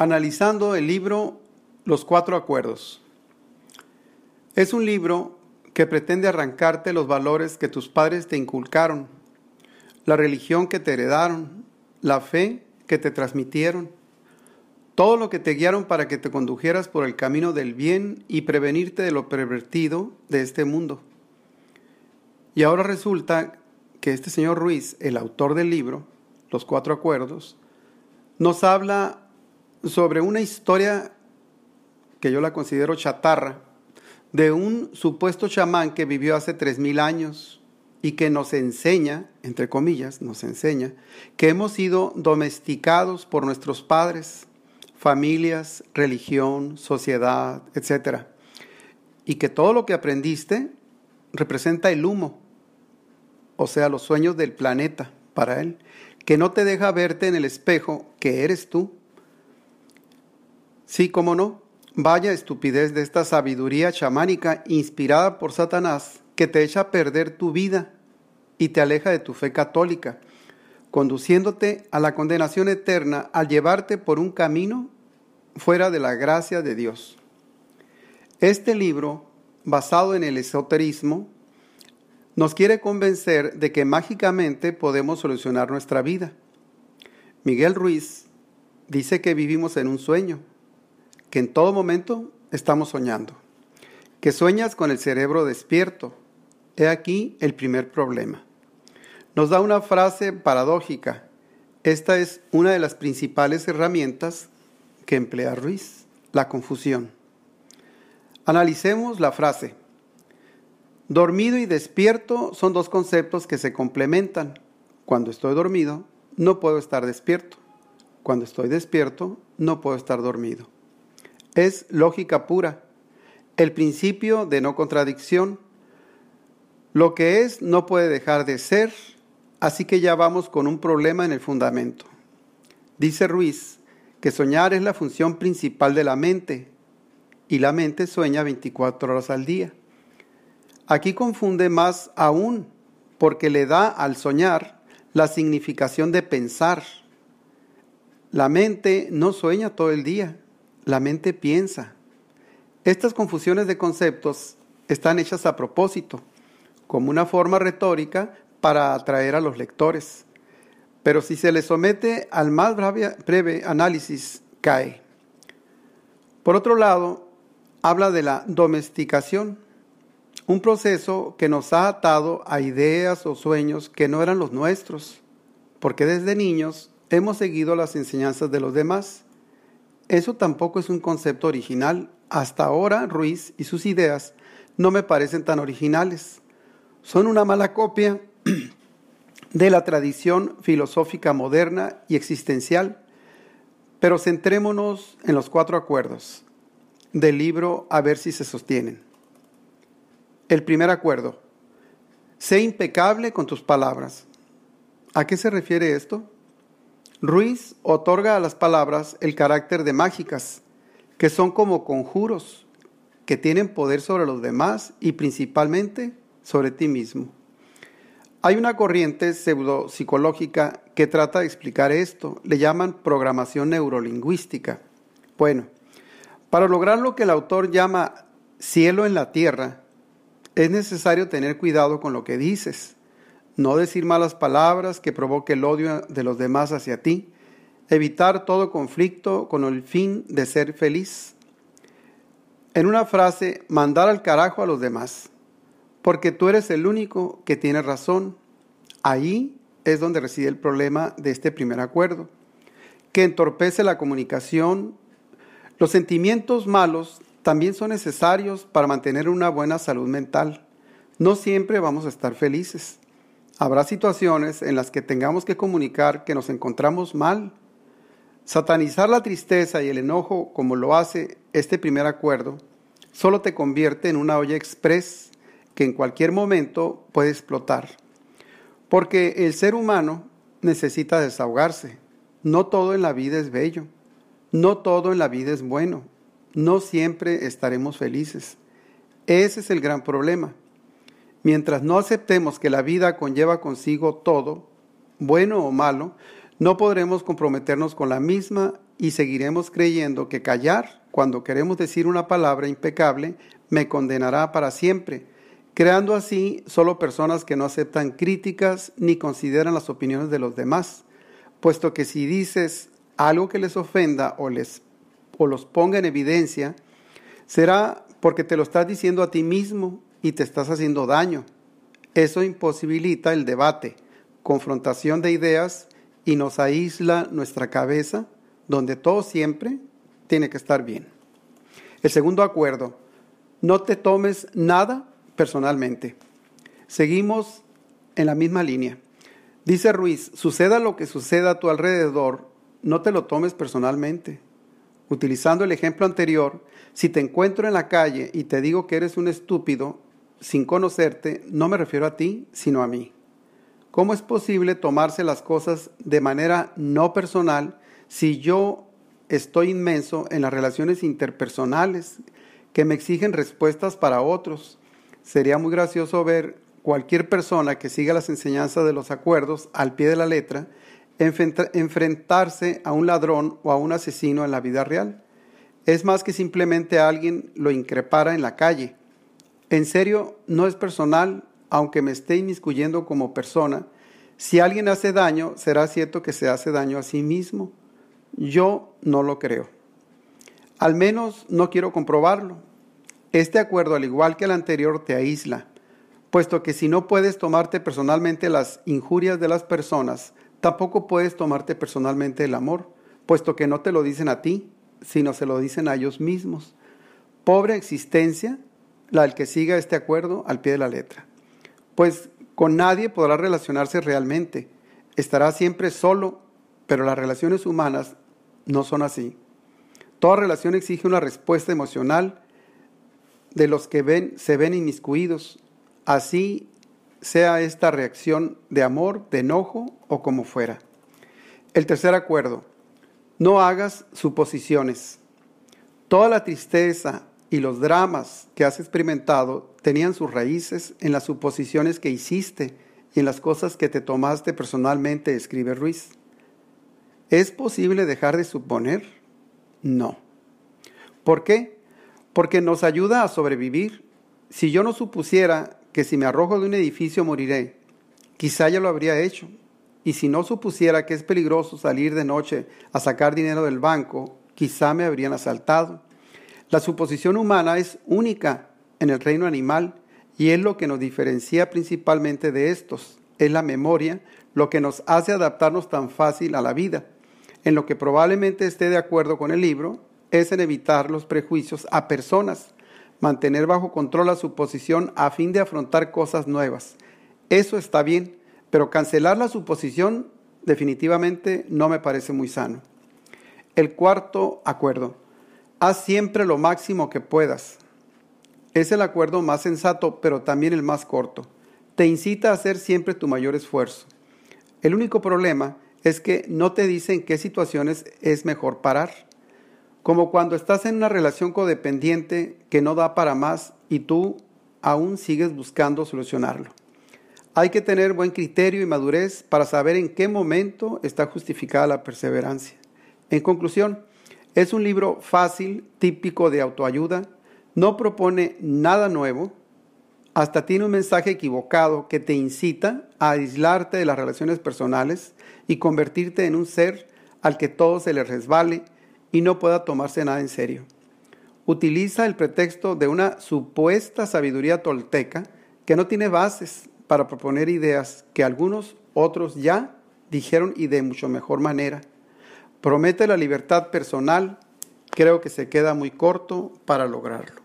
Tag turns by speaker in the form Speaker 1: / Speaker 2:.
Speaker 1: Analizando el libro Los Cuatro Acuerdos. Es un libro que pretende arrancarte los valores que tus padres te inculcaron, la religión que te heredaron, la fe que te transmitieron, todo lo que te guiaron para que te condujeras por el camino del bien y prevenirte de lo pervertido de este mundo. Y ahora resulta que este señor Ruiz, el autor del libro, Los Cuatro Acuerdos, nos habla sobre una historia que yo la considero chatarra, de un supuesto chamán que vivió hace tres mil años y que nos enseña, entre comillas, nos enseña, que hemos sido domesticados por nuestros padres, familias, religión, sociedad, etc. Y que todo lo que aprendiste representa el humo, o sea, los sueños del planeta para él, que no te deja verte en el espejo que eres tú. Sí, cómo no, vaya estupidez de esta sabiduría chamánica inspirada por Satanás que te echa a perder tu vida y te aleja de tu fe católica conduciéndote a la condenación eterna al llevarte por un camino fuera de la gracia de Dios. Este libro, basado en el esoterismo, nos quiere convencer de que mágicamente podemos solucionar nuestra vida. Miguel Ruiz dice que vivimos en un sueño, que en todo momento estamos soñando, que sueñas con el cerebro despierto. He aquí el primer problema nos da una frase paradójica. Esta es una de las principales herramientas que emplea Ruiz, la confusión. Analicemos la frase. Dormido y despierto son dos conceptos que se complementan. Cuando estoy dormido, no puedo estar despierto. Cuando estoy despierto, no puedo estar dormido. Es lógica pura. El principio de no contradicción. Lo que es no puede dejar de ser Así que ya vamos con un problema en el fundamento. Dice Ruiz que soñar es la función principal de la mente y la mente sueña 24 horas al día. Aquí confunde más aún porque le da al soñar la significación de pensar. La mente no sueña todo el día, la mente piensa. Estas confusiones de conceptos están hechas a propósito, como una forma retórica para atraer a los lectores. Pero si se le somete al más breve análisis, cae. Por otro lado, habla de la domesticación, un proceso que nos ha atado a ideas o sueños que no eran los nuestros, porque desde niños hemos seguido las enseñanzas de los demás. Eso tampoco es un concepto original. Hasta ahora Ruiz y sus ideas no me parecen tan originales. Son una mala copia de la tradición filosófica moderna y existencial, pero centrémonos en los cuatro acuerdos del libro a ver si se sostienen. El primer acuerdo, sé impecable con tus palabras. ¿A qué se refiere esto? Ruiz otorga a las palabras el carácter de mágicas, que son como conjuros, que tienen poder sobre los demás y principalmente sobre ti mismo. Hay una corriente pseudopsicológica que trata de explicar esto. Le llaman programación neurolingüística. Bueno, para lograr lo que el autor llama cielo en la tierra, es necesario tener cuidado con lo que dices, no decir malas palabras que provoque el odio de los demás hacia ti, evitar todo conflicto con el fin de ser feliz. En una frase, mandar al carajo a los demás porque tú eres el único que tiene razón. Ahí es donde reside el problema de este primer acuerdo, que entorpece la comunicación. Los sentimientos malos también son necesarios para mantener una buena salud mental. No siempre vamos a estar felices. Habrá situaciones en las que tengamos que comunicar que nos encontramos mal. Satanizar la tristeza y el enojo como lo hace este primer acuerdo solo te convierte en una olla express que en cualquier momento puede explotar. Porque el ser humano necesita desahogarse. No todo en la vida es bello. No todo en la vida es bueno. No siempre estaremos felices. Ese es el gran problema. Mientras no aceptemos que la vida conlleva consigo todo, bueno o malo, no podremos comprometernos con la misma y seguiremos creyendo que callar cuando queremos decir una palabra impecable me condenará para siempre, creando así solo personas que no aceptan críticas ni consideran las opiniones de los demás, puesto que si dices algo que les ofenda o, les, o los ponga en evidencia, será porque te lo estás diciendo a ti mismo y te estás haciendo daño. Eso imposibilita el debate, confrontación de ideas y nos aísla nuestra cabeza, donde todo siempre tiene que estar bien. El segundo acuerdo, no te tomes nada personalmente. Seguimos en la misma línea. Dice Ruiz, suceda lo que suceda a tu alrededor, no te lo tomes personalmente. Utilizando el ejemplo anterior, si te encuentro en la calle y te digo que eres un estúpido, sin conocerte, no me refiero a ti, sino a mí. ¿Cómo es posible tomarse las cosas de manera no personal si yo estoy inmenso en las relaciones interpersonales que me exigen respuestas para otros? Sería muy gracioso ver cualquier persona que siga las enseñanzas de los acuerdos al pie de la letra enfrentarse a un ladrón o a un asesino en la vida real. Es más que simplemente alguien lo increpara en la calle. En serio, no es personal, aunque me esté inmiscuyendo como persona. Si alguien hace daño, será cierto que se hace daño a sí mismo. Yo no lo creo. Al menos no quiero comprobarlo. Este acuerdo, al igual que el anterior, te aísla, puesto que si no puedes tomarte personalmente las injurias de las personas, Tampoco puedes tomarte personalmente el amor, puesto que no te lo dicen a ti, sino se lo dicen a ellos mismos. Pobre existencia la del que siga este acuerdo al pie de la letra. Pues con nadie podrá relacionarse realmente. Estará siempre solo, pero las relaciones humanas no son así. Toda relación exige una respuesta emocional de los que se ven inmiscuidos. Así sea esta reacción de amor, de enojo o como fuera. El tercer acuerdo, no hagas suposiciones. Toda la tristeza y los dramas que has experimentado tenían sus raíces en las suposiciones que hiciste y en las cosas que te tomaste personalmente, escribe Ruiz. ¿Es posible dejar de suponer? No. ¿Por qué? Porque nos ayuda a sobrevivir. Si yo no supusiera que si me arrojo de un edificio moriré. Quizá ya lo habría hecho. Y si no supusiera que es peligroso salir de noche a sacar dinero del banco, quizá me habrían asaltado. La suposición humana es única en el reino animal y es lo que nos diferencia principalmente de estos. Es la memoria lo que nos hace adaptarnos tan fácil a la vida. En lo que probablemente esté de acuerdo con el libro es en evitar los prejuicios a personas mantener bajo control la suposición a fin de afrontar cosas nuevas. Eso está bien, pero cancelar la suposición definitivamente no me parece muy sano. El cuarto acuerdo. Haz siempre lo máximo que puedas. Es el acuerdo más sensato, pero también el más corto. Te incita a hacer siempre tu mayor esfuerzo. El único problema es que no te dicen qué situaciones es mejor parar como cuando estás en una relación codependiente que no da para más y tú aún sigues buscando solucionarlo. Hay que tener buen criterio y madurez para saber en qué momento está justificada la perseverancia. En conclusión, es un libro fácil, típico de autoayuda, no propone nada nuevo, hasta tiene un mensaje equivocado que te incita a aislarte de las relaciones personales y convertirte en un ser al que todo se le resbale y no pueda tomarse nada en serio. Utiliza el pretexto de una supuesta sabiduría tolteca que no tiene bases para proponer ideas que algunos otros ya dijeron y de mucho mejor manera. Promete la libertad personal, creo que se queda muy corto para lograrlo.